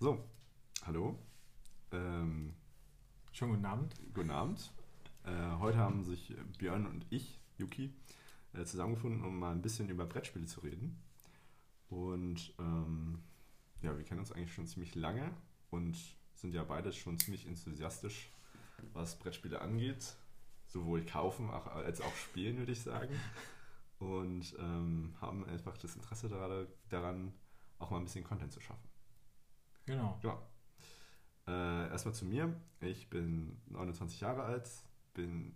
So, hallo. Ähm, Schönen guten Abend. guten Abend. Äh, heute haben sich Björn und ich, Yuki, äh, zusammengefunden, um mal ein bisschen über Brettspiele zu reden. Und ähm, ja, wir kennen uns eigentlich schon ziemlich lange und sind ja beide schon ziemlich enthusiastisch, was Brettspiele angeht. Sowohl kaufen als auch spielen, würde ich sagen. Und ähm, haben einfach das Interesse daran, auch mal ein bisschen Content zu schaffen. Genau. Ja. Äh, erstmal zu mir. Ich bin 29 Jahre alt, bin,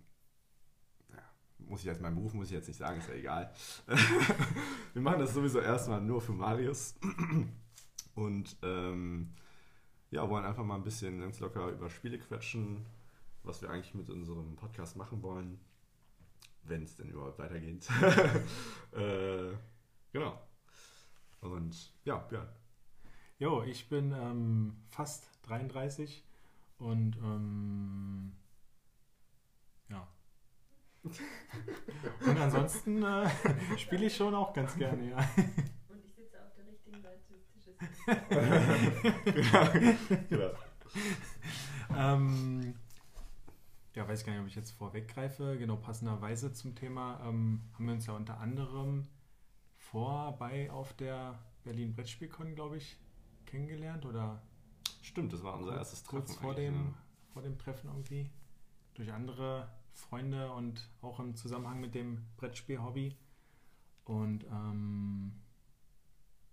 ja, muss ich jetzt, meinen Beruf muss ich jetzt nicht sagen, ist ja egal. Wir machen das sowieso erstmal nur für Marius. Und ähm, ja, wollen einfach mal ein bisschen ganz locker über Spiele quetschen, was wir eigentlich mit unserem Podcast machen wollen, wenn es denn überhaupt weitergeht. äh, genau. Und ja, Björn. Jo, ich bin ähm, fast 33 und ähm, ja. Und ansonsten äh, spiele ich schon auch ganz gerne, ja. Und ich sitze auf der richtigen Seite des Tisches. genau. genau. ähm, ja, weiß gar nicht, ob ich jetzt vorweggreife. Genau, passenderweise zum Thema ähm, haben wir uns ja unter anderem vorbei auf der Berlin Brettspielcon, glaube ich, kennengelernt oder Stimmt, das war unser kurz, erstes Treffen. kurz vor dem, ne? vor dem Treffen irgendwie. Durch andere Freunde und auch im Zusammenhang mit dem Brettspiel-Hobby. Und ähm,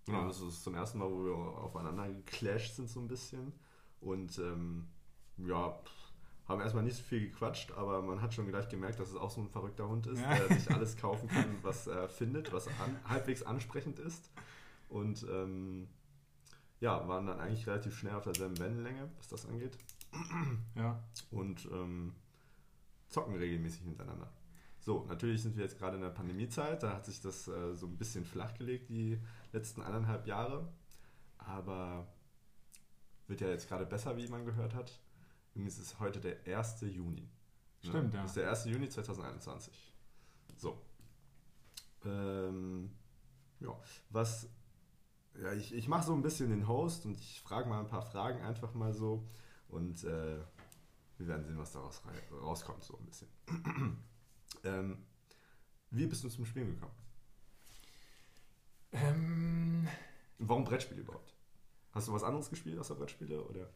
Genau, ja. das ist zum ersten Mal, wo wir aufeinander geclasht sind so ein bisschen. Und ähm, ja, haben erstmal nicht so viel gequatscht, aber man hat schon gleich gemerkt, dass es auch so ein verrückter Hund ist, Ja. der sich alles kaufen kann, was er findet, was an, halbwegs ansprechend ist. Und ähm, ja, waren dann eigentlich relativ schnell auf derselben Wellenlänge, was das angeht. ja, und ähm, zocken regelmäßig miteinander. So, natürlich sind wir jetzt gerade in der Pandemiezeit, da hat sich das äh, so ein bisschen flachgelegt, die letzten eineinhalb Jahre. Aber wird ja jetzt gerade besser, wie man gehört hat. Übrigens ist heute der 1. Juni. Stimmt, ja. Das ist der 1. Juni 2021. So. Ähm, ja, was. Ja, ich, ich mache so ein bisschen den Host und ich frage mal ein paar Fragen einfach mal so. Und äh, wir werden sehen, was daraus rauskommt, so ein bisschen. ähm, wie bist du zum Spielen gekommen? ähm, warum Brettspiele überhaupt? Hast du was anderes gespielt außer Brettspiele oder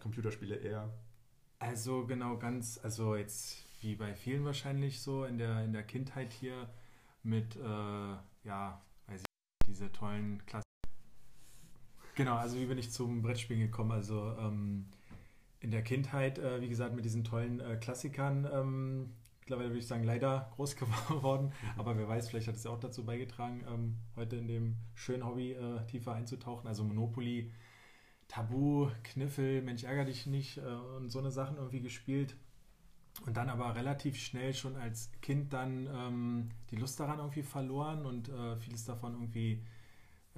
Computerspiele eher? Also genau ganz, also jetzt wie bei vielen wahrscheinlich so in der, in der Kindheit hier mit, äh, ja, diese tollen Klassen. Genau, also wie bin ich zum Brettspielen gekommen? Also ähm, in der Kindheit, äh, wie gesagt, mit diesen tollen äh, Klassikern, ähm, mittlerweile würde ich sagen, leider groß geworden. Aber wer weiß, vielleicht hat es ja auch dazu beigetragen, ähm, heute in dem schönen Hobby äh, tiefer einzutauchen. Also Monopoly, Tabu, Kniffel, Mensch ärger dich nicht äh, und so eine Sachen irgendwie gespielt. Und dann aber relativ schnell schon als Kind dann ähm, die Lust daran irgendwie verloren und äh, vieles davon irgendwie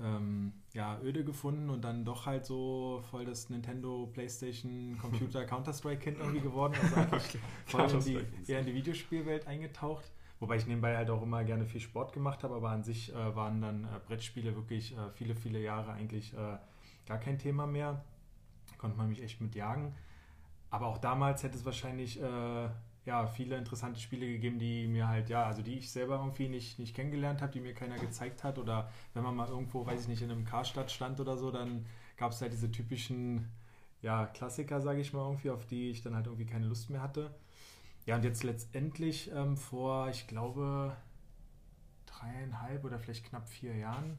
ähm, ja, öde gefunden und dann doch halt so voll das Nintendo, Playstation, Computer, Counter-Strike-Kind irgendwie geworden. Also eigentlich voll in die, eher in die Videospielwelt eingetaucht. Wobei ich nebenbei halt auch immer gerne viel Sport gemacht habe, aber an sich äh, waren dann äh, Brettspiele wirklich äh, viele, viele Jahre eigentlich äh, gar kein Thema mehr. Konnte man mich echt mit jagen. Aber auch damals hätte es wahrscheinlich äh, ja, viele interessante Spiele gegeben, die mir halt, ja, also die ich selber irgendwie nicht, nicht kennengelernt habe, die mir keiner gezeigt hat. Oder wenn man mal irgendwo, weiß ich nicht, in einem Karstadt stand oder so, dann gab es halt diese typischen ja, Klassiker, sage ich mal, irgendwie, auf die ich dann halt irgendwie keine Lust mehr hatte. Ja, und jetzt letztendlich ähm, vor, ich glaube, dreieinhalb oder vielleicht knapp vier Jahren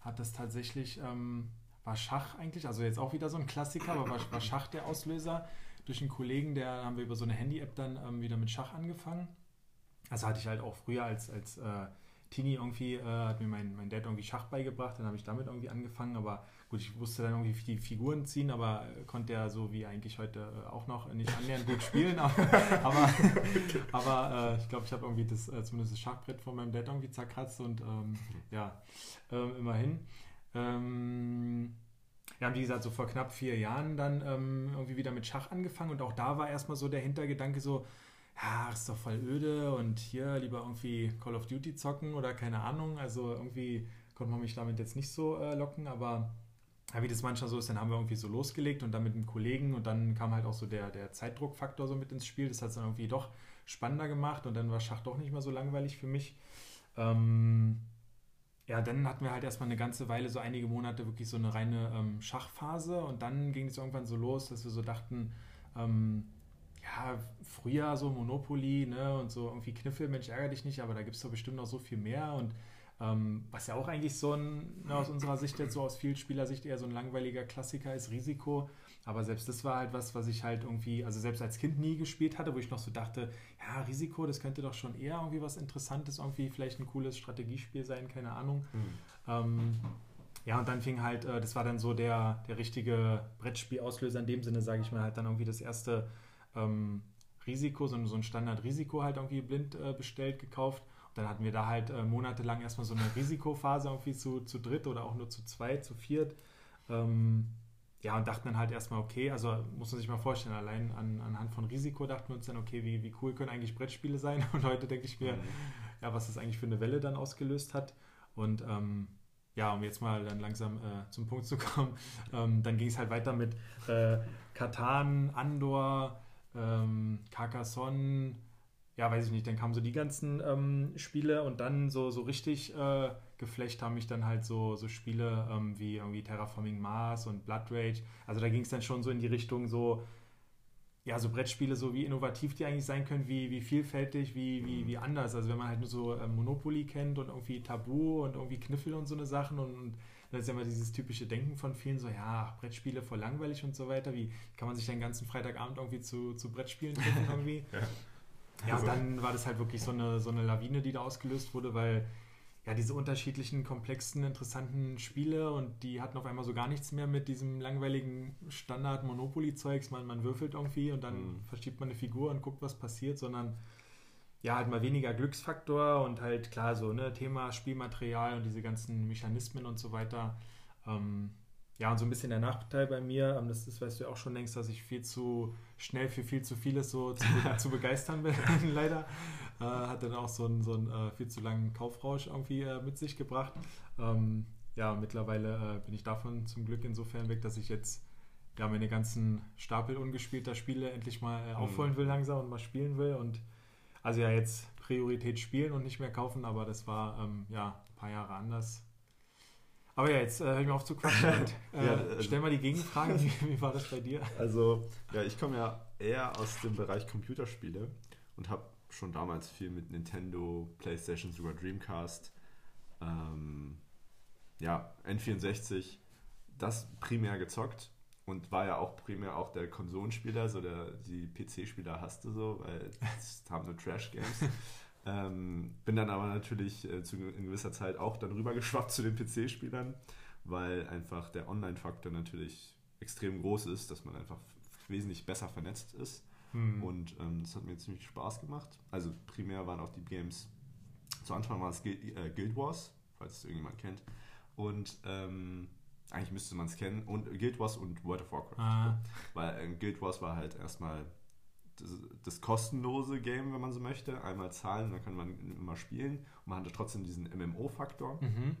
hat das tatsächlich, ähm, war Schach eigentlich, also jetzt auch wieder so ein Klassiker, aber war, war Schach der Auslöser durch einen Kollegen, der haben wir über so eine Handy-App dann ähm, wieder mit Schach angefangen. Also hatte ich halt auch früher als, als äh, Teenie irgendwie, äh, hat mir mein, mein Dad irgendwie Schach beigebracht, dann habe ich damit irgendwie angefangen, aber gut, ich wusste dann irgendwie die Figuren ziehen, aber äh, konnte ja so wie eigentlich heute äh, auch noch nicht annähernd gut spielen, aber, aber, aber äh, ich glaube, ich habe irgendwie das, äh, zumindest das Schachbrett von meinem Dad irgendwie zerkratzt und ähm, ja, ähm, immerhin. Ähm, ja, und wie gesagt, so vor knapp vier Jahren dann ähm, irgendwie wieder mit Schach angefangen und auch da war erstmal so der Hintergedanke so, ja, ist doch voll öde und hier lieber irgendwie Call of Duty zocken oder keine Ahnung. Also irgendwie konnte man mich damit jetzt nicht so äh, locken, aber ja, wie das manchmal so ist, dann haben wir irgendwie so losgelegt und dann mit einem Kollegen und dann kam halt auch so der, der Zeitdruckfaktor so mit ins Spiel. Das hat es dann irgendwie doch spannender gemacht und dann war Schach doch nicht mehr so langweilig für mich. Ähm, ja, dann hatten wir halt erstmal eine ganze Weile, so einige Monate, wirklich so eine reine ähm, Schachphase und dann ging es irgendwann so los, dass wir so dachten, ähm, ja, früher so Monopoly, ne, und so irgendwie Kniffel, Mensch, ärgere dich nicht, aber da gibt es doch bestimmt noch so viel mehr und ähm, was ja auch eigentlich so ein, ne, aus unserer Sicht jetzt so aus Vielspielersicht eher so ein langweiliger Klassiker ist, Risiko. Aber selbst das war halt was, was ich halt irgendwie, also selbst als Kind nie gespielt hatte, wo ich noch so dachte, ja, Risiko, das könnte doch schon eher irgendwie was Interessantes, irgendwie vielleicht ein cooles Strategiespiel sein, keine Ahnung. Mhm. Ähm, ja, und dann fing halt, äh, das war dann so der, der richtige Brettspielauslöser in dem Sinne, sage ich mal, halt dann irgendwie das erste ähm, Risiko, so, so ein Standard-Risiko halt irgendwie blind äh, bestellt, gekauft. Und dann hatten wir da halt äh, monatelang erstmal so eine Risikophase irgendwie zu, zu dritt oder auch nur zu zweit, zu viert. Ähm, ja, und dachten dann halt erstmal, okay, also muss man sich mal vorstellen, allein an, anhand von Risiko dachten wir uns dann, okay, wie, wie cool können eigentlich Brettspiele sein? Und heute denke ich mir, mhm. ja, was das eigentlich für eine Welle dann ausgelöst hat. Und ähm, ja, um jetzt mal dann langsam äh, zum Punkt zu kommen, ähm, dann ging es halt weiter mit äh, Katan, Andor, ähm, Carcassonne, ja, weiß ich nicht, dann kamen so die ganzen ähm, Spiele und dann so, so richtig äh, geflecht haben mich dann halt so, so Spiele ähm, wie irgendwie Terraforming Mars und Blood Rage. Also da ging es dann schon so in die Richtung so, ja, so Brettspiele, so wie innovativ die eigentlich sein können, wie, wie vielfältig, wie, wie, wie anders. Also wenn man halt nur so ähm, Monopoly kennt und irgendwie Tabu und irgendwie Kniffel und so eine Sachen und, und das ist ja immer dieses typische Denken von vielen, so, ja, Brettspiele voll langweilig und so weiter. Wie kann man sich den ganzen Freitagabend irgendwie zu, zu Brettspielen treffen irgendwie? ja. Ja, und dann war das halt wirklich so eine, so eine Lawine, die da ausgelöst wurde, weil ja, diese unterschiedlichen, komplexen, interessanten Spiele und die hatten auf einmal so gar nichts mehr mit diesem langweiligen Standard-Monopoly-Zeugs. Man, man würfelt irgendwie und dann mhm. verschiebt man eine Figur und guckt, was passiert, sondern ja, halt mal weniger Glücksfaktor und halt klar so, ne, Thema Spielmaterial und diese ganzen Mechanismen und so weiter. Ähm, ja, und so ein bisschen der Nachteil bei mir, ähm, das ist, weißt du ja auch schon längst, dass ich viel zu schnell für viel zu vieles so zu, zu begeistern bin, leider. Äh, hat dann auch so einen, so einen äh, viel zu langen Kaufrausch irgendwie äh, mit sich gebracht. Ähm, ja, mittlerweile äh, bin ich davon zum Glück insofern weg, dass ich jetzt ja, meine ganzen Stapel ungespielter Spiele endlich mal äh, aufholen will langsam und mal spielen will. Und also ja, jetzt Priorität spielen und nicht mehr kaufen, aber das war ähm, ja ein paar Jahre anders. Aber ja, jetzt äh, hör ich mir auf zu quatschen. Und, äh, ja, also, stell mal die Gegenfrage, wie, wie, war das bei dir? Also, ja, ich komme ja eher aus dem Bereich Computerspiele und habe schon damals viel mit Nintendo, PlayStation, sogar Dreamcast, ähm, ja, N64, das primär gezockt und war ja auch primär auch der Konsolenspieler, so der, die PC-Spieler hasste so, weil es haben nur Trash-Games. Ähm, bin dann aber natürlich äh, zu, in gewisser Zeit auch dann rübergeschwappt zu den PC-Spielern, weil einfach der Online-Faktor natürlich extrem groß ist, dass man einfach wesentlich besser vernetzt ist. Mhm. Und ähm, das hat mir ziemlich Spaß gemacht. Also primär waren auch die Games, zu Anfang war es Guild, äh, Guild Wars, falls es irgendjemand kennt. Und ähm, eigentlich müsste man es kennen. Und Guild Wars und World of Warcraft. Ah. Weil äh, Guild Wars war halt erstmal das, das, kostenlose Game, wenn man so möchte. Einmal zahlen, dann kann man immer spielen. Und man hatte trotzdem diesen MMO-Faktor. Mhm.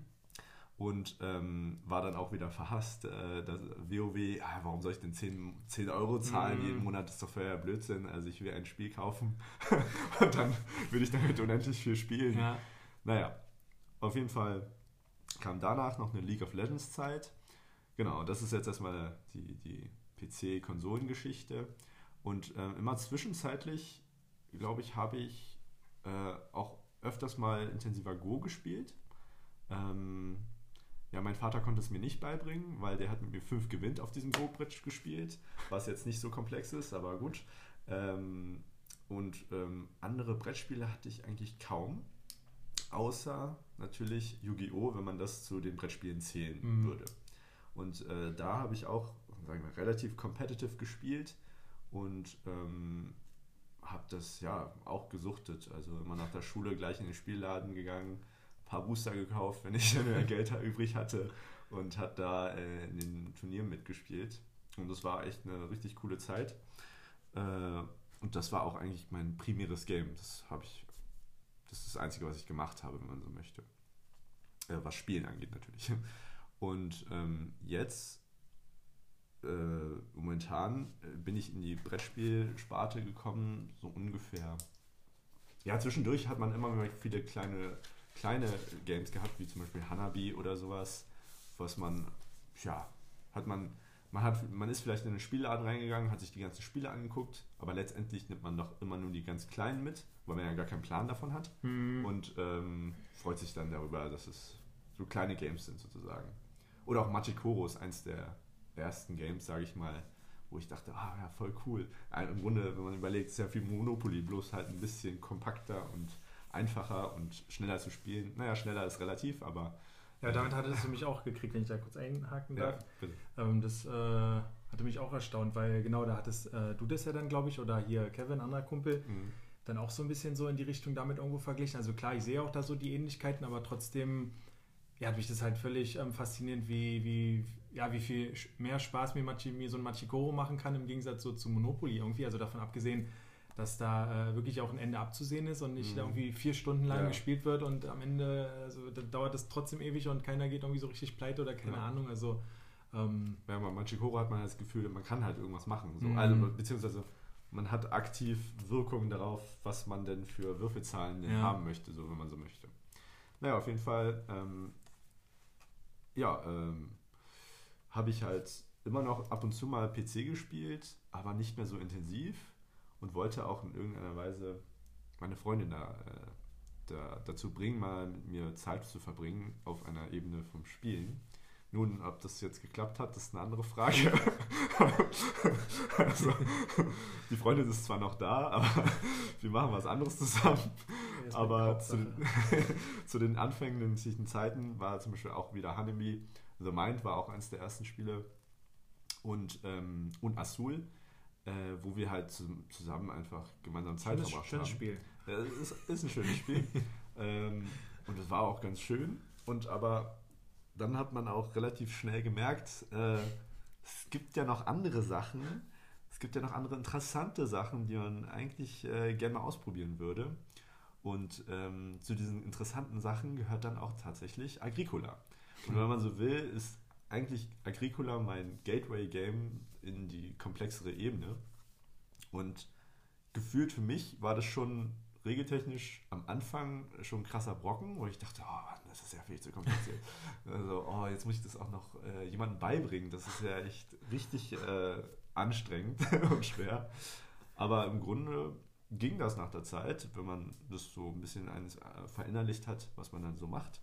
Und ähm, war dann auch wieder verhasst. Äh, das WoW, ah, warum soll ich denn 10, 10 Euro zahlen mhm. jeden Monat? Das ist doch völliger Blödsinn. Also ich will ein Spiel kaufen und dann will ich damit unendlich viel spielen. Ja. Naja, auf jeden Fall kam danach noch eine League of Legends Zeit. Genau, das ist jetzt erstmal die, die PC-Konsolengeschichte. Und äh, immer zwischenzeitlich, glaube ich, habe ich äh, auch öfters mal intensiver Go gespielt. Ähm, ja, mein Vater konnte es mir nicht beibringen, weil der hat mit mir fünf gewinnt auf diesem Go-Bridge gespielt, was jetzt nicht so komplex ist, aber gut. Ähm, und ähm, andere Brettspiele hatte ich eigentlich kaum, außer natürlich Yu-Gi-Oh!, wenn man das zu den Brettspielen zählen mhm. würde. Und äh, da habe ich auch sagen wir, relativ competitive gespielt und ähm, habe das ja auch gesuchtet. Also immer nach der Schule gleich in den Spielladen gegangen, ein paar Booster gekauft, wenn ich mehr Geld übrig hatte und hat da äh, in den Turnieren mitgespielt. Und das war echt eine richtig coole Zeit. Äh, und das war auch eigentlich mein primäres Game. Das habe ich, das ist das Einzige, was ich gemacht habe, wenn man so möchte. Äh, was Spielen angeht natürlich. Und ähm, jetzt, äh, momentan, äh, bin ich in die Brettspielsparte gekommen, so ungefähr. Ja, zwischendurch hat man immer viele kleine, kleine Games gehabt, wie zum Beispiel Hanabi oder sowas, was man, ja, hat man, man hat, man ist vielleicht in einen Spielladen reingegangen, hat sich die ganzen Spiele angeguckt, aber letztendlich nimmt man doch immer nur die ganz kleinen mit, weil man ja gar keinen Plan davon hat Hm. und ähm, freut sich dann darüber, dass es so kleine Games sind sozusagen. Oder auch Machikoro ist eins der ersten Games, sage ich mal, wo ich dachte, ah ja, voll cool. Im Grunde, wenn man überlegt, ist ja wie Monopoly, bloß halt ein bisschen kompakter und einfacher und schneller zu spielen. Naja, schneller ist relativ, aber Ja, damit hattest du mich auch gekriegt, wenn ich da kurz einhaken ja, darf. bitte. Ähm, das äh, hatte mich auch erstaunt, weil genau da hattest äh, du das ja dann, glaube ich, oder hier Kevin, anderer Kumpel, Mhm. dann auch so ein bisschen so in die Richtung damit irgendwo verglichen. Also klar, ich sehe auch da so die Ähnlichkeiten, aber trotzdem ja, hat mich das halt völlig ähm, faszinierend, wie, wie, ja, wie viel mehr Spaß mir, Machi, mir so ein Machikoro machen kann im Gegensatz so zu Monopoly irgendwie. Also davon abgesehen, dass da äh, wirklich auch ein Ende abzusehen ist und nicht Mhm. irgendwie vier Stunden lang Ja. gespielt wird und am Ende also, da dauert es trotzdem ewig und keiner geht irgendwie so richtig pleite oder keine Ja. Ahnung. Also ähm, Ja, bei Machikoro hat man halt das Gefühl, man kann halt irgendwas machen. So. Mhm. Also, beziehungsweise man hat aktiv Wirkung darauf, was man denn für Würfelzahlen denn Ja. haben möchte, so wenn man so möchte. Naja, auf jeden Fall, ähm, ja, ähm, habe ich halt immer noch ab und zu mal PC gespielt, aber nicht mehr so intensiv und wollte auch in irgendeiner Weise meine Freundin da, äh, da dazu bringen, mal mit mir Zeit zu verbringen auf einer Ebene vom Spielen. Nun, ob das jetzt geklappt hat, ist eine andere Frage. also, die Freundin ist zwar noch da, aber wir machen was anderes zusammen. Aber zu den, zu den anfänglichen Zeiten war zum Beispiel auch wieder Hanemi. The Mind war auch eines der ersten Spiele. Und, ähm, und Azul, äh, wo wir halt zu, zusammen einfach gemeinsam Zeit schönes, verbracht schönes haben. Spiel. Ja, es ist, ist ein schönes Spiel. ähm, und es war auch ganz schön. Und aber dann hat man auch relativ schnell gemerkt, äh, es gibt ja noch andere Sachen. Es gibt ja noch andere interessante Sachen, die man eigentlich äh, gerne mal ausprobieren würde. Und ähm, zu diesen interessanten Sachen gehört dann auch tatsächlich Agricola. Und wenn man so will, ist eigentlich Agricola mein Gateway-Game in die komplexere Ebene. Und gefühlt für mich war das schon regeltechnisch am Anfang schon ein krasser Brocken, wo ich dachte, oh, Mann, das ist ja viel zu kompliziert. also, oh, jetzt muss ich das auch noch äh, jemandem beibringen. Das ist ja echt richtig äh, anstrengend und schwer. Aber im Grunde ging das nach der Zeit, wenn man das so ein bisschen eines, äh, verinnerlicht hat, was man dann so macht.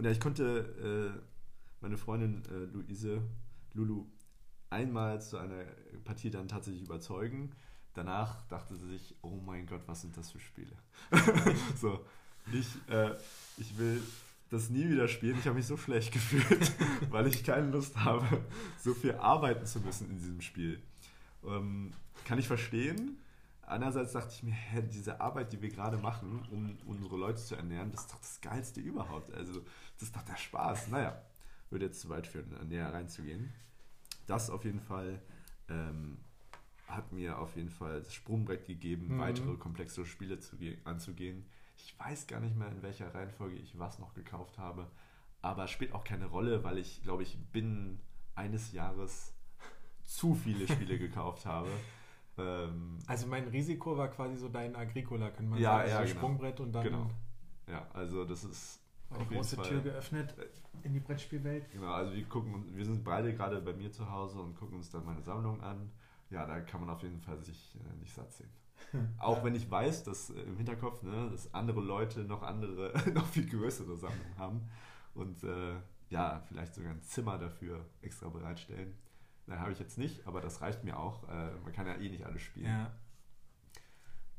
Und ja, ich konnte äh, meine Freundin äh, Luise, Lulu, einmal zu einer Partie dann tatsächlich überzeugen. Danach dachte sie sich, oh mein Gott, was sind das für Spiele? so, ich, äh, ich will das nie wieder spielen. Ich habe mich so schlecht gefühlt, weil ich keine Lust habe, so viel arbeiten zu müssen in diesem Spiel. Ähm, kann ich verstehen. Andererseits dachte ich mir, diese Arbeit, die wir gerade machen, um unsere Leute zu ernähren, das ist doch das Geilste überhaupt. Also, das ist doch der Spaß. Naja, würde jetzt zu weit führen, näher reinzugehen. Das auf jeden Fall ähm, hat mir auf jeden Fall das Sprungbrett gegeben, Mhm. weitere komplexere Spiele zu ge- anzugehen. Ich weiß gar nicht mehr, in welcher Reihenfolge ich was noch gekauft habe, aber spielt auch keine Rolle, weil ich, glaube ich, binnen eines Jahres zu viele Spiele gekauft habe. Ähm, Also mein Risiko war quasi so dein Agricola, kann man Ja, sagen. ja, so genau. Sprungbrett und dann Genau. ja, also das ist eine große Tür geöffnet in die Brettspielwelt. Genau, also wir gucken, wir sind beide gerade bei mir zu Hause und gucken uns dann meine Sammlung an. Ja, da kann man auf jeden Fall sich äh, nicht satt sehen. Auch wenn ich weiß, dass äh, im Hinterkopf, ne, dass andere Leute noch andere, noch viel größere Sammlungen haben und äh, ja, vielleicht sogar ein Zimmer dafür extra bereitstellen. Nein, habe ich jetzt nicht, aber das reicht mir auch. Äh, man kann ja eh nicht alles spielen. Ja.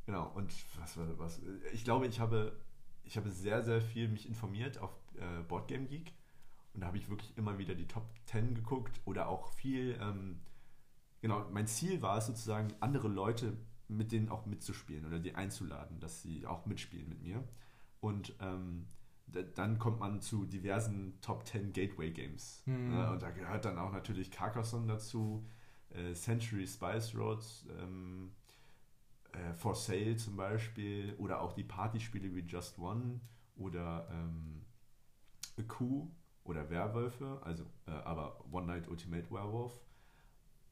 Genau, und was war was? Ich glaube, ich habe, ich habe sehr, sehr viel mich informiert auf äh, Boardgame Geek und da habe ich wirklich immer wieder die Top 10 geguckt oder auch viel, ähm, genau, mein Ziel war es sozusagen, andere Leute mit denen auch mitzuspielen oder die einzuladen, dass sie auch mitspielen mit mir. Und ähm, dann kommt man zu diversen Top 10 Gateway Games. Mhm. Ne? Und da gehört dann auch natürlich Carcassonne dazu, äh, Century Spice Roads, ähm, äh, For Sale zum Beispiel oder auch die Partyspiele wie Just One oder ähm, A Coup oder Werwölfe, also äh, aber One Night Ultimate Werewolf.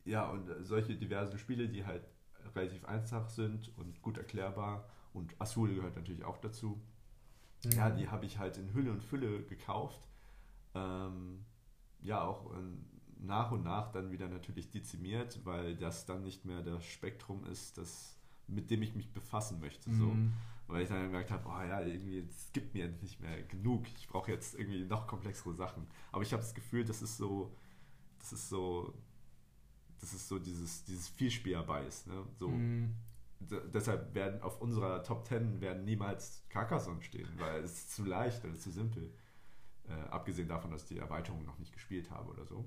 Ja, und äh, solche diversen Spiele, die halt relativ einfach sind und gut erklärbar. Und Azul gehört natürlich auch dazu. Mhm. Ja, die habe ich halt in Hülle und Fülle gekauft. Ähm, ja, auch ähm, nach und nach dann wieder natürlich dezimiert, weil das dann nicht mehr das Spektrum ist, das, mit dem ich mich befassen möchte. So. Mhm. Weil ich dann gemerkt habe, oh ja, irgendwie, es gibt mir nicht mehr genug. Ich brauche jetzt irgendwie noch komplexere Sachen. Aber ich habe das Gefühl, das ist so, das ist so, das ist so dieses, dieses Vielspielerbeis. Ne? So, Mhm. Deshalb werden auf unserer Top 10 werden niemals Carcassonne stehen, weil es ist zu leicht oder zu simpel. Äh, abgesehen davon, dass ich die Erweiterung noch nicht gespielt habe oder so.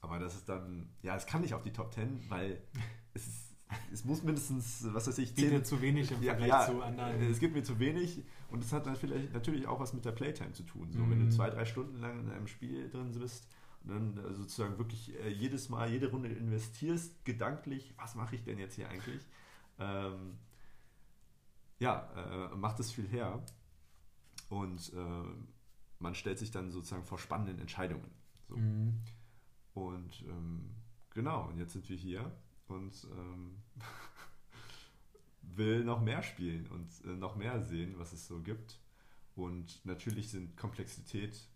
Aber das ist dann, ja, es kann nicht auf die Top 10, weil es, ist, es muss mindestens, was weiß ich, 10, Bietet zu wenig im ja, Vergleich ja, zu anderen. Es gibt mir zu wenig und es hat dann vielleicht natürlich auch was mit der Playtime zu tun. So, Wenn Mhm. du zwei, drei Stunden lang in einem Spiel drin bist und dann äh, sozusagen wirklich äh, jedes Mal, jede Runde investierst, gedanklich, was mache ich denn jetzt hier eigentlich? Ähm, ja, äh, macht es viel her und äh, man stellt sich dann sozusagen vor spannenden Entscheidungen. So. Mhm. Und ähm, genau, und jetzt sind wir hier und ähm, will noch mehr spielen und äh, noch mehr sehen, was es so gibt. Und natürlich sind Komplexität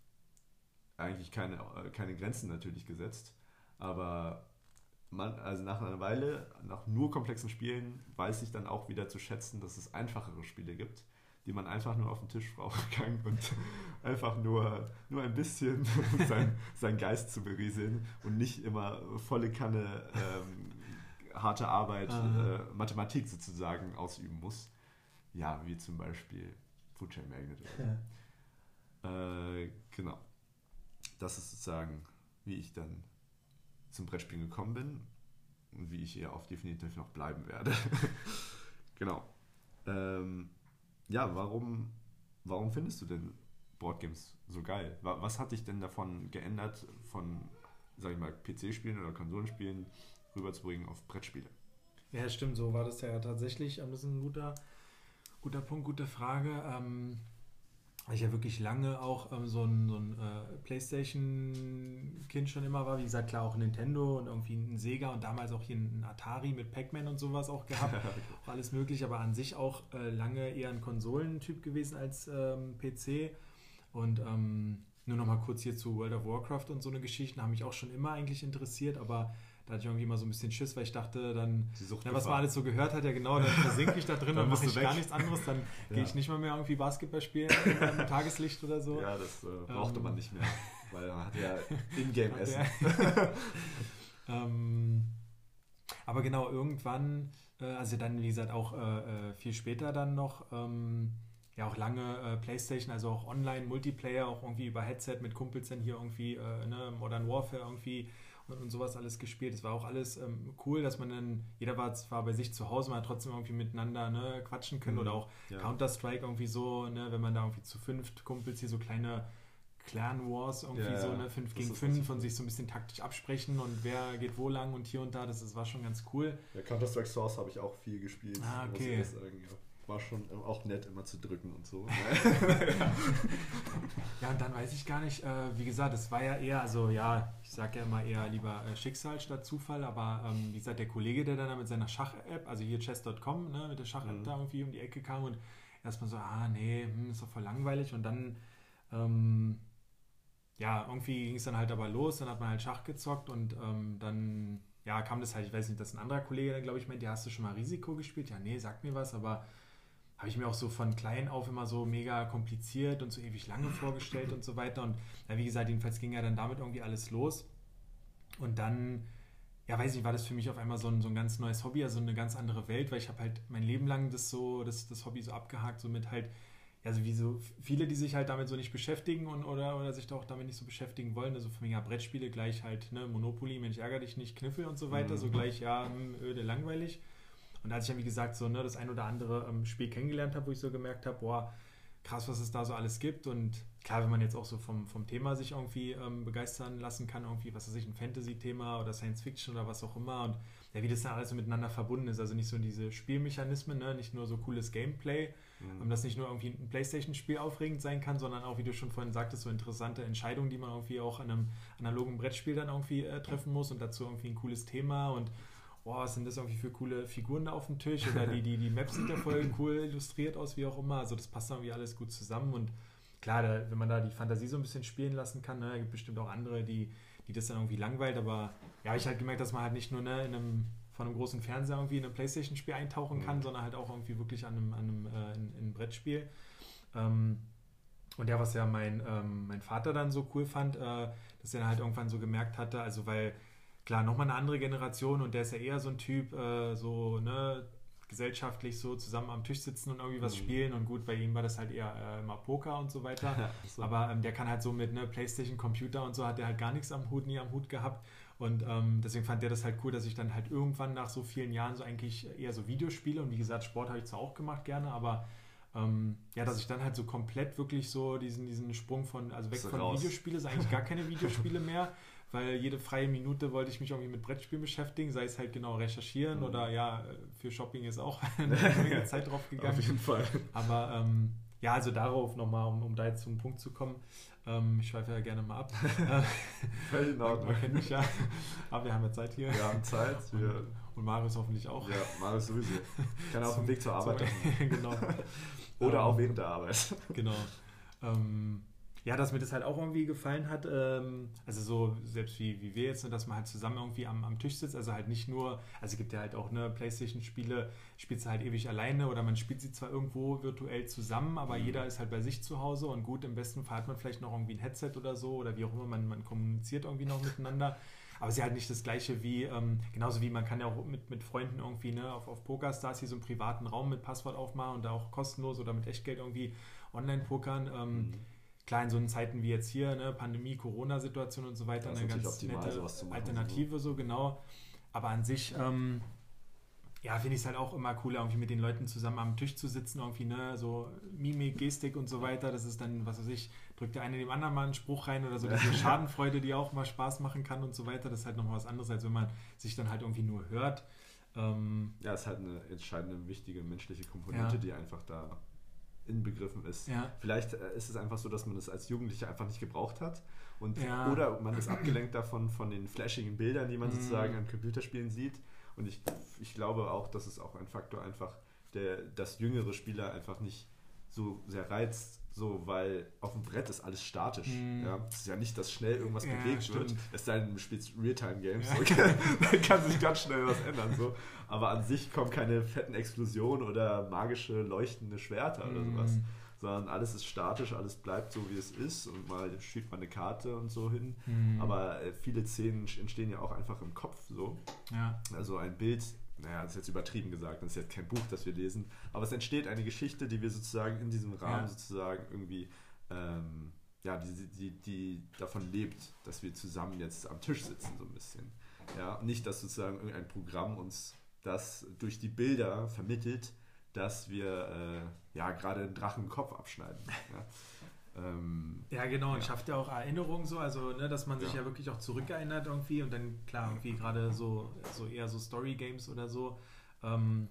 eigentlich keine, äh, keine Grenzen natürlich gesetzt, aber man, also nach einer Weile, nach nur komplexen Spielen, weiß ich dann auch wieder zu schätzen, dass es einfachere Spiele gibt, die man einfach nur auf den Tisch brauchen kann und einfach nur, nur ein bisschen sein, seinen Geist zu berieseln und nicht immer volle Kanne ähm, harte Arbeit, äh, Mathematik sozusagen ausüben muss. Ja, wie zum Beispiel Food Chain Magnet. Oder so. Äh, genau. Das ist sozusagen, wie ich dann zum Brettspielen gekommen bin und wie ich hier auch definitiv noch bleiben werde. genau. Ähm, ja, warum, warum findest du denn Boardgames so geil? Wa- Was hat dich denn davon geändert, von, sag ich mal, PC-Spielen oder Konsolenspielen rüberzubringen auf Brettspiele? Ja, stimmt, so war das ja tatsächlich. Das ist ein guter, guter Punkt, gute Frage. Ähm, ich ja wirklich lange auch ähm, so ein, so ein äh, Playstation-Kind schon immer war. Wie gesagt, klar auch Nintendo und irgendwie ein Sega und damals auch hier ein Atari mit Pac-Man und sowas auch gehabt. auch alles möglich, aber an sich auch äh, lange eher ein Konsolentyp gewesen als ähm, PC. Und ähm, nur noch mal kurz hier zu World of Warcraft und so eine Geschichten haben mich auch schon immer eigentlich interessiert, aber da hatte ich irgendwie immer so ein bisschen Schiss, weil ich dachte, dann, na, was man alles so gehört hat, ja genau, dann versinke ich da drin, Dann mache ich gar weg. nichts anderes, dann gehe Ja. ich nicht mal mehr irgendwie Basketball spielen im Tageslicht oder so. Ja, das äh, brauchte Ähm, man nicht mehr, weil man hat ja Ingame-Essen. Ähm, aber genau, irgendwann, äh, also dann, wie gesagt, auch äh, äh, viel später dann noch, ähm, ja auch lange äh, Playstation, also auch online, Multiplayer, auch irgendwie über Headset mit Kumpels dann hier irgendwie, äh, ne, Modern Warfare irgendwie und, sowas alles gespielt. Das war auch alles ähm, cool, dass man dann, jeder war zwar bei sich zu Hause, man hat trotzdem irgendwie miteinander ne, quatschen können Mhm. oder auch Ja. Counter-Strike irgendwie so, ne, wenn man da irgendwie zu fünft Kumpels hier so kleine Clan Wars irgendwie Ja, so, ne, 5 Das gegen ist 5 richtig und cool. sich so ein bisschen taktisch absprechen und wer geht wo lang und hier und da, das, das war schon ganz cool. Ja, Counter-Strike Source habe ich auch viel gespielt. Ah, muss okay. Ja. War schon auch nett, immer zu drücken und so. Ja, und dann weiß ich gar nicht, äh, wie gesagt, es war ja eher, also ja, ich sage ja immer eher lieber äh, Schicksal statt Zufall, aber ähm, wie gesagt, der Kollege, der dann da mit seiner Schach-App, also hier chess.com, ne, mit der Schach-App Mhm. da irgendwie um die Ecke kam und erstmal so, ah nee, hm, ist doch voll langweilig und dann, ähm, ja, irgendwie ging es dann halt aber los, dann hat man halt Schach gezockt und ähm, dann, ja, kam das halt, ich weiß nicht, dass ein anderer Kollege dann, glaube ich, meinte, ja, hast du schon mal Risiko gespielt? Ja, nee, sag mir was, aber habe ich mir auch so von klein auf immer so mega kompliziert und so ewig lange vorgestellt und so weiter. Und ja, wie gesagt, jedenfalls ging ja dann damit irgendwie alles los. Und dann, ja, weiß ich, war das für mich auf einmal so ein, so ein ganz neues Hobby, also eine ganz andere Welt, weil ich habe halt mein Leben lang das so, das, das Hobby so abgehakt, so mit halt, ja, so wie so viele, die sich halt damit so nicht beschäftigen und oder, oder sich da auch damit nicht so beschäftigen wollen. Also von mir ja, Brettspiele gleich halt, ne, Monopoly, Mensch, ärger dich nicht, Kniffel und so weiter, Mhm. so gleich, ja, hm, öde, langweilig. Und als ich dann, wie gesagt, so ne, das ein oder andere ähm, Spiel kennengelernt habe, wo ich so gemerkt habe, boah, krass, was es da so alles gibt. Und klar, wenn man jetzt auch so vom, vom Thema sich irgendwie ähm, begeistern lassen kann, irgendwie, was weiß ich, ein Fantasy-Thema oder Science Fiction oder was auch immer. Und ja, wie das dann alles so miteinander verbunden ist. Also nicht so diese Spielmechanismen, ne? nicht nur so cooles Gameplay, Mhm. ähm, dass nicht nur irgendwie ein Playstation-Spiel aufregend sein kann, sondern auch, wie du schon vorhin sagtest, so interessante Entscheidungen, die man irgendwie auch an einem analogen Brettspiel dann irgendwie äh, treffen muss und dazu irgendwie ein cooles Thema und oh, was sind das irgendwie für coole Figuren da auf dem Tisch oder die, die, die Maps sieht ja voll cool illustriert aus, wie auch immer. Also das passt irgendwie alles gut zusammen und klar, da, wenn man da die Fantasie so ein bisschen spielen lassen kann, ne, gibt bestimmt auch andere, die, die das dann irgendwie langweilt, aber ja, ich halt gemerkt, dass man halt nicht nur ne, in einem von einem großen Fernseher irgendwie in ein Playstation-Spiel eintauchen kann, Mhm. sondern halt auch irgendwie wirklich an einem, an einem äh, in, in ein Brettspiel. Ähm, und ja, was ja mein, ähm, mein Vater dann so cool fand, äh, dass er halt irgendwann so gemerkt hatte, also weil, klar, nochmal eine andere Generation und der ist ja eher so ein Typ, äh, so, ne, gesellschaftlich so zusammen am Tisch sitzen und irgendwie was Mhm. spielen und gut, bei ihm war das halt eher äh, immer Poker und so weiter. Ja, so. Aber ähm, der kann halt so mit ne, Playstation, Computer und so hat er halt gar nichts am Hut, nie am Hut gehabt. Und ähm, deswegen fand der das halt cool, dass ich dann halt irgendwann nach so vielen Jahren so eigentlich eher so Videospiele und wie gesagt, Sport habe ich zwar auch gemacht gerne, aber ähm, ja, dass ich dann halt so komplett wirklich so diesen, diesen Sprung von, also weg So von raus. Videospiele, ist eigentlich gar keine Videospiele mehr, weil jede freie Minute wollte ich mich irgendwie mit Brettspielen beschäftigen, sei es halt genau recherchieren Mhm. oder ja, für Shopping ist auch eine Menge Zeit drauf gegangen. Auf jeden Fall. Aber ähm, ja, also darauf nochmal, um, um da jetzt zum Punkt zu kommen. Ähm, ich schweife ja gerne mal ab. Völlig in Ordnung. Man kennt mich ja. Aber wir haben ja Zeit hier. Wir haben Zeit. Wir, Und Marius hoffentlich auch. ja, Marius sowieso. Kann auf dem Weg zur Arbeit. Genau. Oder Ähm, auch während der Arbeit. Genau. Ähm, ja, dass mir das halt auch irgendwie gefallen hat. Ähm, also so, selbst wie, wie wir jetzt, ne, dass man halt zusammen irgendwie am, am Tisch sitzt. Also halt nicht nur, also es gibt ja halt auch ne, Playstation-Spiele, spielt sie halt ewig alleine oder man spielt sie zwar irgendwo virtuell zusammen, aber Mhm. jeder ist halt bei sich zu Hause und gut, im besten Fall hat man vielleicht noch irgendwie ein Headset oder so oder wie auch immer, man, man kommuniziert irgendwie noch miteinander. Aber es ist ja halt nicht das gleiche wie, ähm, genauso wie man kann ja auch mit, mit Freunden irgendwie ne, auf, auf Pokerstars hier so einen privaten Raum mit Passwort aufmachen und da auch kostenlos oder mit Echtgeld irgendwie online pokern. Ähm, Mhm. Klar, in so Zeiten wie jetzt hier, ne, Pandemie, Corona-Situation und so weiter, eine ganz optimal, nette machen, Alternative, so genau. Aber an sich, ähm, ja, finde ich es halt auch immer cool, irgendwie mit den Leuten zusammen am Tisch zu sitzen, irgendwie, ne, so Mimik, Gestik und so weiter. Das ist dann, was weiß ich, drückt der eine dem anderen mal einen Spruch rein oder so diese Schadenfreude, die auch mal Spaß machen kann und so weiter. Das ist halt nochmal was anderes, als wenn man sich dann halt irgendwie nur hört. Ähm, Ja, ist halt eine entscheidende, wichtige menschliche Komponente, Ja. die einfach da inbegriffen ist. ja, Vielleicht äh, ist es einfach so, dass man das als Jugendlicher einfach nicht gebraucht hat. Und, Ja. Oder man ist abgelenkt davon von den flashigen Bildern, die man Mhm. sozusagen an Computerspielen sieht. Und ich, ich glaube auch, dass es auch ein Faktor einfach, der das jüngere Spieler einfach nicht so sehr reizt, so weil auf dem Brett ist alles statisch. Mhm. Ja? Es ist ja nicht, dass schnell irgendwas Ja, bewegt wird. stimmt. Es sei denn, du spielst Realtime-Games. Ja. So, dann kann sich ganz schnell was ändern. So. Aber an sich kommen keine fetten Explosionen oder magische leuchtende Schwerter oder sowas Mm, sondern alles ist statisch, alles bleibt so, wie es ist und mal schiebt man eine Karte und so hin. mm, Aber äh, viele Szenen entstehen ja auch einfach im Kopf so. ja, Also ein Bild, naja, das ist jetzt übertrieben gesagt, das ist jetzt kein Buch, das wir lesen, aber es entsteht eine Geschichte, die wir sozusagen in diesem Rahmen Ja. sozusagen irgendwie, ähm, ja, die, die, die davon lebt, dass wir zusammen jetzt am Tisch sitzen, so ein bisschen. Ja, nicht, dass sozusagen irgendein Programm uns das durch die Bilder vermittelt, dass wir äh, ja gerade einen Drachen im Kopf abschneiden. Ja, ähm, Ja, genau, und Ja. schafft ja auch Erinnerungen so, also ne, dass man sich Ja. ja. wirklich auch zurückerinnert irgendwie und dann klar irgendwie gerade so, so eher so Story-Games oder so. Ähm,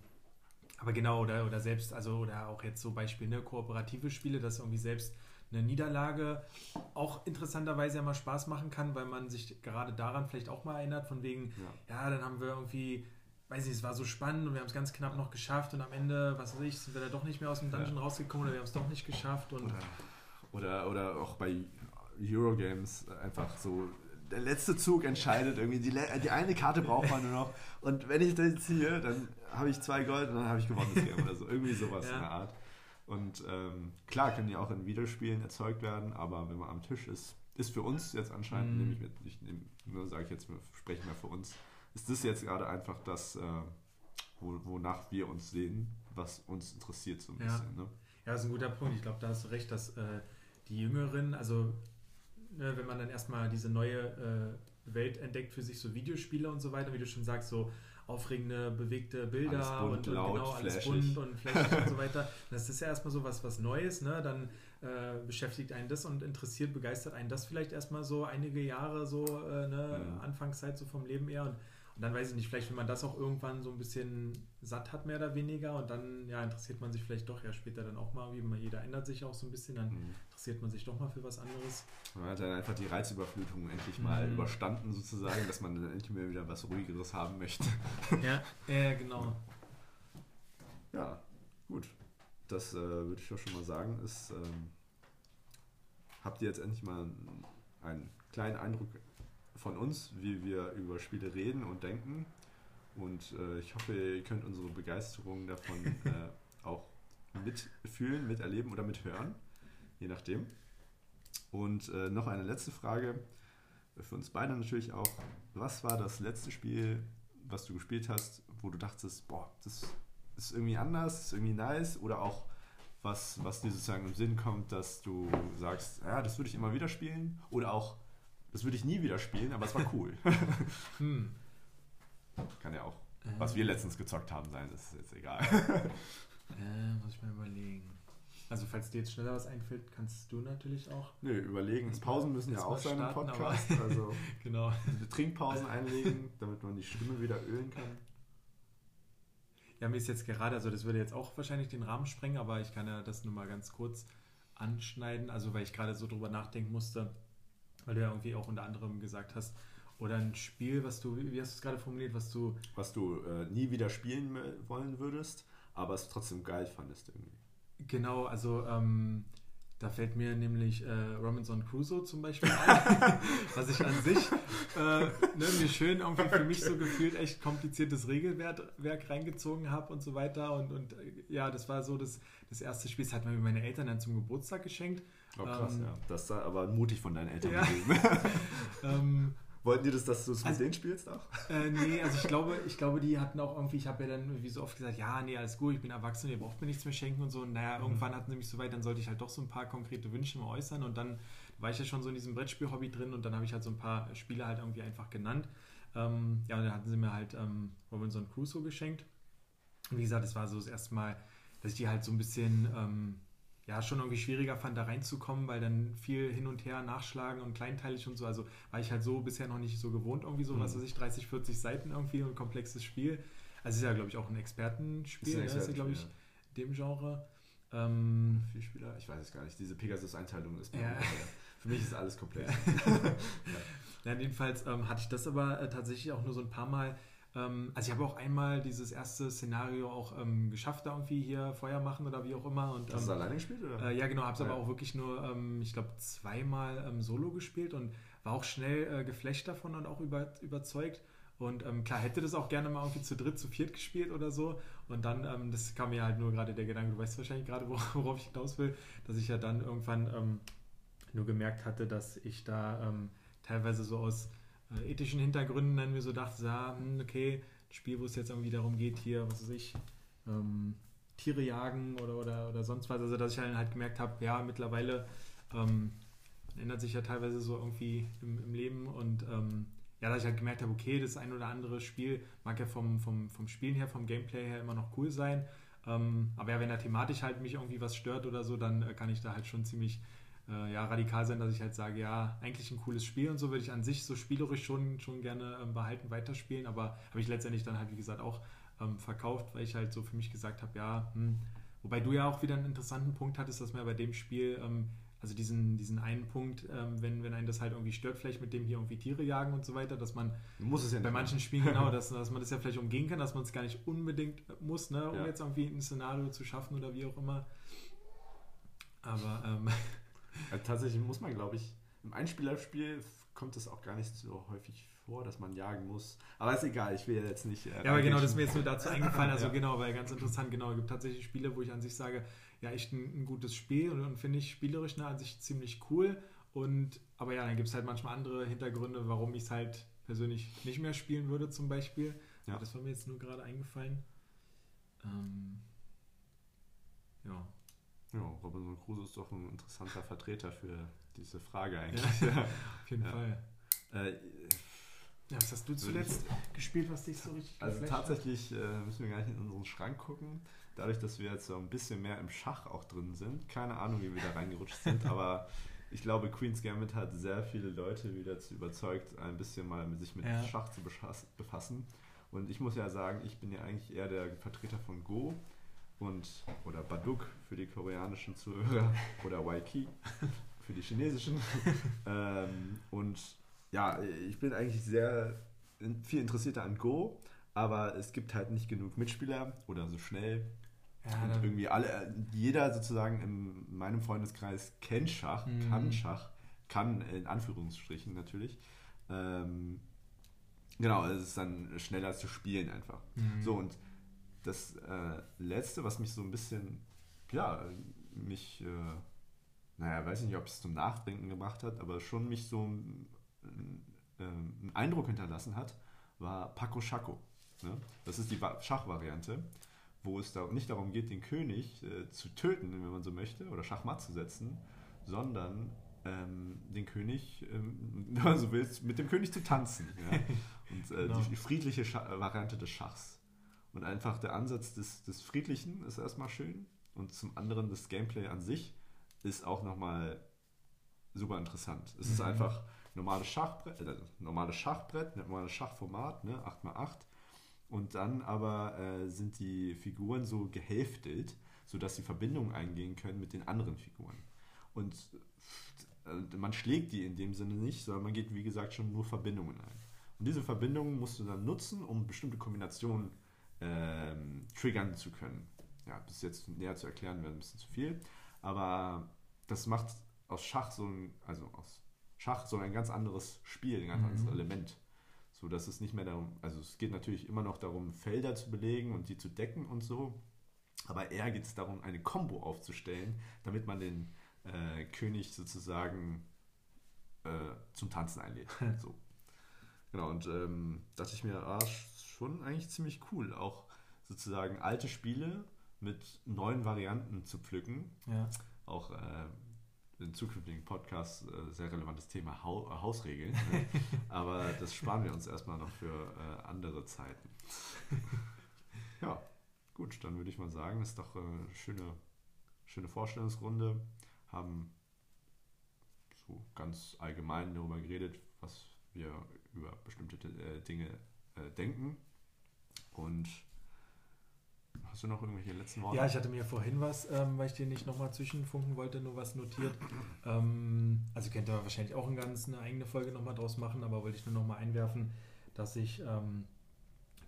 aber genau, oder, oder selbst, also oder auch jetzt so Beispiel, ne, kooperative Spiele, dass irgendwie selbst eine Niederlage auch interessanterweise ja mal Spaß machen kann, weil man sich gerade daran vielleicht auch mal erinnert, von wegen, ja. ja, dann haben wir irgendwie, weiß nicht, es war so spannend und wir haben es ganz knapp noch geschafft und am Ende, was weiß ich, sind wir da doch nicht mehr aus dem Dungeon rausgekommen oder wir haben es doch nicht geschafft und Oder, oder auch bei Eurogames einfach so, der letzte Zug entscheidet irgendwie, die, die eine Karte braucht man nur noch und wenn ich das ziehe, dann habe ich zwei Gold und dann habe ich gewonnen das Game oder so. Irgendwie sowas Ja. in der Art. Und ähm, klar können die auch in Videospielen erzeugt werden, aber wenn man am Tisch ist, ist für uns jetzt anscheinend, Mhm. nehme ich mit, ich nehme, nur sage ich jetzt, spreche mal für uns, ist das jetzt gerade einfach das, äh, wo, wonach wir uns sehen, was uns interessiert so ein Ja. bisschen. Ne? Ja, das ist ein guter Punkt. Ich glaube, da hast du recht, dass äh, die Jüngeren, also ne, wenn man dann erstmal diese neue äh, Welt entdeckt für sich, so Videospiele und so weiter, wie du schon sagst, so aufregende, bewegte Bilder bunt, und, und laut, genau alles flashig. bunt und flashig und so weiter. Das ist ja erstmal so was, was Neues, ne? Dann äh, beschäftigt einen das und interessiert, begeistert einen das vielleicht erstmal so einige Jahre so, äh, ne, Mhm. Anfangszeit so vom Leben eher. Und, und dann weiß ich nicht, vielleicht wenn man das auch irgendwann so ein bisschen satt hat, mehr oder weniger, und dann ja, interessiert man sich vielleicht doch ja später dann auch mal, wie man, jeder ändert sich auch so ein bisschen, dann Mhm. interessiert man sich doch mal für was anderes. Man hat dann einfach die Reizüberflutung endlich mal Mhm. überstanden sozusagen, dass man dann endlich mal wieder was Ruhigeres haben möchte. Ja, äh, genau. Ja, gut. Das äh, würde ich doch schon mal sagen. Ist, ähm, habt ihr jetzt endlich mal einen, einen kleinen Eindruck von uns, wie wir über Spiele reden und denken. Und äh, ich hoffe, ihr könnt unsere Begeisterung davon äh, auch mitfühlen, miterleben oder mithören. Je nachdem. Und äh, noch eine letzte Frage. Für uns beide natürlich auch. Was war das letzte Spiel, was du gespielt hast, wo du dachtest, boah, das ist irgendwie anders, ist irgendwie nice oder auch was, was dir sozusagen im Sinn kommt, dass du sagst, ja, das würde ich immer wieder spielen oder auch, das würde ich nie wieder spielen, aber es war cool. Hm. Kann ja auch, Äh, was wir letztens gezockt haben, sein, das ist jetzt egal. Äh, muss ich mal überlegen. Also, falls dir jetzt schneller was einfällt, kannst du natürlich auch. Nö, überlegen. Pausen müssen ja auch sein im Podcast. Also Genau. Trinkpausen einlegen, damit man die Stimme wieder ölen kann. Ja, mir ist jetzt gerade, also das würde jetzt auch wahrscheinlich den Rahmen sprengen, aber ich kann ja das nur mal ganz kurz anschneiden. Also, weil ich gerade so drüber nachdenken musste, weil du ja irgendwie auch unter anderem gesagt hast, oder ein Spiel, was du, wie hast du es gerade formuliert, was du Was du äh, nie wieder spielen wollen würdest, aber es trotzdem geil fandest irgendwie. Genau, also ähm, da fällt mir nämlich äh, Robinson Crusoe zum Beispiel ein, was ich an sich äh, ne, mir schön irgendwie für mich so gefühlt echt kompliziertes Regelwerk Werk reingezogen habe und so weiter. Und, und äh, ja, das war so das, das erste Spiel, das hat mir meine Eltern dann zum Geburtstag geschenkt. Oh, krass, Ähm, ja. Das war aber mutig von deinen Eltern Ja. gewesen. Ähm, Wollten die das, dass du es mit Also- denen spielst auch? Äh, nee, also ich glaube, ich glaube, die hatten auch irgendwie, ich habe ja dann wie so oft gesagt, ja, nee, alles gut, ich bin erwachsen, ihr braucht mir nichts mehr schenken und so. Und naja, irgendwann hatten sie mich so weit, dann sollte ich halt doch so ein paar konkrete Wünsche mal äußern und dann war ich ja schon so in diesem Brettspiel-Hobby drin und dann habe ich halt so ein paar Spiele halt irgendwie einfach genannt. Ähm, ja, und dann hatten sie mir halt ähm, Robinson Crusoe geschenkt. Und wie gesagt, es war so das erste Mal, dass ich die halt so ein bisschen, ähm, ja, schon irgendwie schwieriger fand, da reinzukommen, weil dann viel hin und her nachschlagen und kleinteilig und so. Also war ich halt so bisher noch nicht so gewohnt, irgendwie so, Mhm. was weiß ich, 30, 40 Seiten irgendwie und ein komplexes Spiel. Also ist ja, glaube ich, auch ein Expertenspiel, ne? Ist ein ist ja, glaube ich, Expertenspiel, dem Genre. Ähm, Vier Spieler? Ich weiß es gar nicht. Diese Pegasus-Einteilung ist. Ja. Für mich ist alles komplex. Ja, jedenfalls ähm, hatte ich das aber äh, tatsächlich auch nur so ein paar Mal. Ähm, also ich habe auch einmal dieses erste Szenario auch ähm, geschafft, da irgendwie hier Feuer machen oder wie auch immer. Und, Hast du es ähm, alleine gespielt? Oder? äh, ja, genau, habe es Ja. aber auch wirklich nur, ähm, ich glaube, zweimal ähm, solo gespielt und war auch schnell äh, geflasht davon und auch über, überzeugt. Und ähm, klar, hätte das auch gerne mal irgendwie zu dritt, zu viert gespielt oder so. Und dann, ähm, das kam mir halt nur gerade der Gedanke, du weißt wahrscheinlich gerade, wor- worauf ich hinaus will, dass ich ja dann irgendwann ähm, nur gemerkt hatte, dass ich da teilweise so aus äh, ethischen Hintergründen dann mir so dachte, ja, hm, okay, ein Spiel, wo es jetzt irgendwie darum geht, hier, was weiß ich, ähm, Tiere jagen oder, oder, oder sonst was. Also, dass ich dann halt gemerkt habe, ja, mittlerweile ähm, ändert sich ja teilweise so irgendwie im, im Leben und ähm, ja, dass ich halt gemerkt habe, okay, das ein oder andere Spiel mag ja vom, vom, vom Spielen her, vom Gameplay her immer noch cool sein. Ähm, aber ja, wenn da thematisch halt mich irgendwie was stört oder so, dann äh, kann ich da halt schon ziemlich äh, ja, radikal sein, dass ich halt sage, ja, eigentlich ein cooles Spiel und so würde ich an sich so spielerisch schon, schon gerne ähm, behalten, weiterspielen, aber habe ich letztendlich dann halt, wie gesagt, auch ähm, verkauft, weil ich halt so für mich gesagt habe, ja, hm, wobei du ja auch wieder einen interessanten Punkt hattest, dass man bei dem Spiel, ähm, also diesen, diesen einen Punkt, ähm, wenn, wenn einen das halt irgendwie stört, vielleicht mit dem hier irgendwie Tiere jagen und so weiter, dass man Muss es ja bei manchen Spielen genau, dass, dass man das ja vielleicht umgehen kann, dass man es gar nicht unbedingt muss, ne, um Ja. jetzt irgendwie ein Szenario zu schaffen oder wie auch immer. Aber ähm, Ja, tatsächlich muss man, glaube ich, im Einspielerspiel kommt es auch gar nicht so häufig vor, dass man jagen muss. Aber ist egal, ich will ja jetzt nicht. äh, Ja, aber genau, das ist mir jetzt nur dazu eingefallen. Also Ja. genau, weil ganz interessant, genau, es gibt tatsächlich Spiele, wo ich an sich sage, ja, echt ein, ein gutes Spiel und, und finde ich spielerisch ne, an sich ziemlich cool. Und aber ja, dann gibt es halt manchmal andere Hintergründe, warum ich es halt persönlich nicht mehr spielen würde, zum Beispiel. Ja. Das war mir jetzt nur gerade eingefallen. Ähm, ja. Ja, Robinson Crusoe ist doch ein interessanter Vertreter für diese Frage eigentlich. Auf jeden Ja. Fall. Äh, Was hast du zuletzt gespielt, was dich so richtig Also tatsächlich äh, müssen wir gar nicht in unseren Schrank gucken. Dadurch, dass wir jetzt so ein bisschen mehr im Schach auch drin sind. Keine Ahnung, wie wir da reingerutscht sind, aber ich glaube, Queen's Gambit hat sehr viele Leute wieder dazu überzeugt, ein bisschen mal mit sich mit Ja. Schach zu befassen. Und ich muss ja sagen, ich bin ja eigentlich eher der Vertreter von Go und oder Baduk für die koreanischen Zuhörer oder Waiki für die chinesischen. ähm, und ja, ich bin eigentlich sehr viel interessierter an Go, aber es gibt halt nicht genug Mitspieler oder so schnell. Ja, und irgendwie alle, jeder sozusagen in meinem Freundeskreis kennt Schach, Mhm. kann Schach, kann in Anführungsstrichen natürlich. Ähm, genau, es ist dann schneller zu spielen einfach. Mhm. So, und das äh, Letzte, was mich so ein bisschen, ja, mich, äh, naja, weiß nicht, ob es zum Nachdenken gebracht hat, aber schon mich so ein, äh, einen Eindruck hinterlassen hat, war Paco Chaco. Ne? Das ist die Va- Schachvariante, wo es da nicht darum geht, den König äh, zu töten, wenn man so möchte, oder Schachmatt zu setzen, sondern ähm, den König, ähm, wenn man so willst, mit dem König zu tanzen. Ja? Und äh, Genau. die friedliche Scha Variante des Schachs. Und einfach der Ansatz des, des Friedlichen ist erstmal schön und zum anderen das Gameplay an sich ist auch nochmal super interessant. Es ist Mhm. einfach normales Schachbrett, äh, normales Schachbrett, normales Schachformat, ne, 8x8. Und dann aber äh, sind die Figuren so gehälftelt, sodass sie Verbindungen eingehen können mit den anderen Figuren. Und äh, man schlägt die in dem Sinne nicht, sondern man geht, wie gesagt, schon nur Verbindungen ein. Und diese Verbindungen musst du dann nutzen, um bestimmte Kombinationen ähm, triggern zu können. Ja, bis jetzt näher zu erklären wäre ein bisschen zu viel. Aber das macht aus Schach so ein, also aus Schach so ein ganz anderes Spiel, ein ganz Mhm. anderes Element. So dass es nicht mehr darum, also es geht natürlich immer noch darum, Felder zu belegen und die zu decken und so. Aber eher geht es darum, eine Combo aufzustellen, damit man den äh, König sozusagen äh, zum Tanzen einlädt. so. Genau, und ähm, dachte ich mir, ah, schon eigentlich ziemlich cool, auch sozusagen alte Spiele mit neuen Varianten zu pflücken. ja. Auch äh, in zukünftigen Podcasts äh, sehr relevantes Thema äh, Hausregeln. ne? Aber das sparen wir uns erstmal noch für äh, andere Zeiten. ja, gut, dann würde ich mal sagen, ist doch äh, eine schöne, schöne Vorstellungsrunde. Haben so ganz allgemein darüber geredet, was wir über bestimmte äh, Dinge äh, denken. Und hast du noch irgendwelche letzten Worte? Ja, ich hatte mir vorhin was, ähm, weil ich dir nicht nochmal zwischenfunken wollte, nur was notiert. Ähm, also könnt ihr wahrscheinlich auch ein ganz, eine eigene Folge nochmal draus machen, aber wollte ich nur nochmal einwerfen, dass ich, ähm,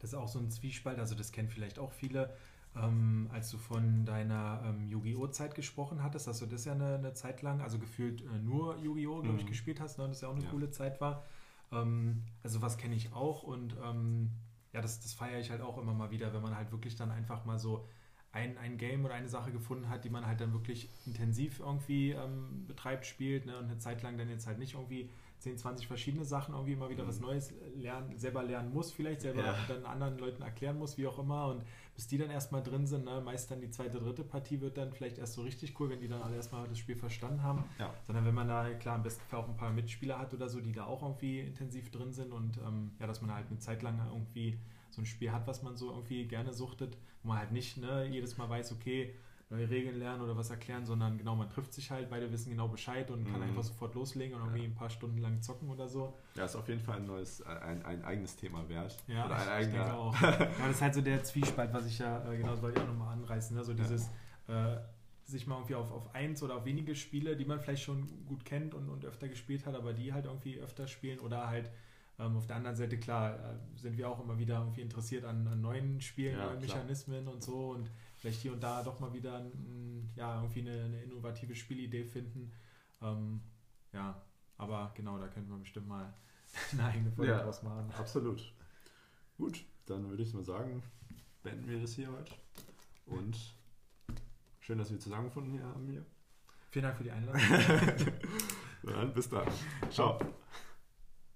das ist auch so ein Zwiespalt, also das kennen vielleicht auch viele, ähm, als du von deiner ähm, Yu-Gi-Oh! Zeit gesprochen hattest, dass du das ja eine, eine Zeit lang, also gefühlt äh, nur Yu-Gi-Oh! glaube ich, Mhm. gespielt hast, ne? das ja auch eine Ja. coole Zeit war. Ähm, also was kenne ich auch und ähm, ja, das, das feiere ich halt auch immer mal wieder, wenn man halt wirklich dann einfach mal so ein, ein Game oder eine Sache gefunden hat, die man halt dann wirklich intensiv irgendwie ähm, betreibt, spielt ne? und eine Zeit lang dann jetzt halt nicht irgendwie 10, 20 verschiedene Sachen irgendwie immer wieder was Mhm. Neues lernen, selber lernen muss, vielleicht selber Ja. dann anderen Leuten erklären muss, wie auch immer und bis die dann erstmal drin sind, ne? meist dann die zweite, dritte Partie wird dann vielleicht erst so richtig cool, wenn die dann alle erstmal das Spiel verstanden haben Ja. sondern wenn man da klar im besten auch ein paar Mitspieler hat oder so, die da auch irgendwie intensiv drin sind und ähm, ja, dass man halt eine Zeit lang irgendwie so ein Spiel hat, was man so irgendwie gerne suchtet, wo man halt nicht ne, jedes Mal weiß, okay, neue Regeln lernen oder was erklären, sondern genau, man trifft sich halt, beide wissen genau Bescheid und kann Mhm. einfach sofort loslegen und irgendwie Ja. ein paar Stunden lang zocken oder so. Ja, ist auf jeden Fall ein neues, ein, ein eigenes Thema wert. Ja, Oder ein ich denke eigener. auch. Ja, das ist halt so der Zwiespalt, was ich ja, äh, genau, das wollte ich auch nochmal anreißen, ne? so Ja. dieses äh, sich mal irgendwie auf, auf eins oder auf wenige Spiele, die man vielleicht schon gut kennt und, und öfter gespielt hat, aber die halt irgendwie öfter spielen oder halt ähm, auf der anderen Seite, klar, äh, sind wir auch immer wieder irgendwie interessiert an, an neuen Spielen, Ja, neuen. Mechanismen und so und vielleicht hier und da doch mal wieder ein, ja, irgendwie eine, eine innovative Spielidee finden. Ähm, ja, aber genau, da könnte man bestimmt mal eine eigene Folge Ja. draus machen. Absolut. Gut, dann würde ich mal sagen, beenden wir das hier heute. Und schön, dass wir zusammengefunden hier haben hier. Vielen Dank für die Einladung. Dann bis dann. Ciao.